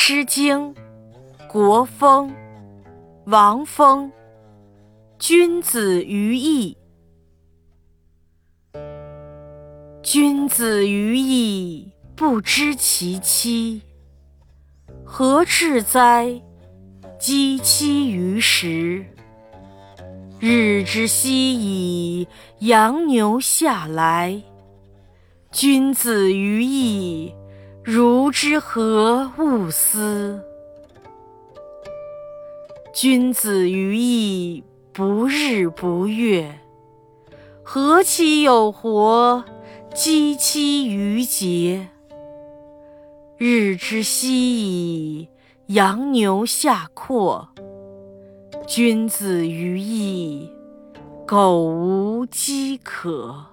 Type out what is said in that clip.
诗经·国风·王风。君子于义，君子于义，不知其妻。何至哉？箕妻于食。日之夕矣，阳牛下来。君子于义，如之何勿思？君子于义，不日不月。何其有活，箕妻于节。日之夕矣，羊牛下阔。君子于义，苟无饥渴。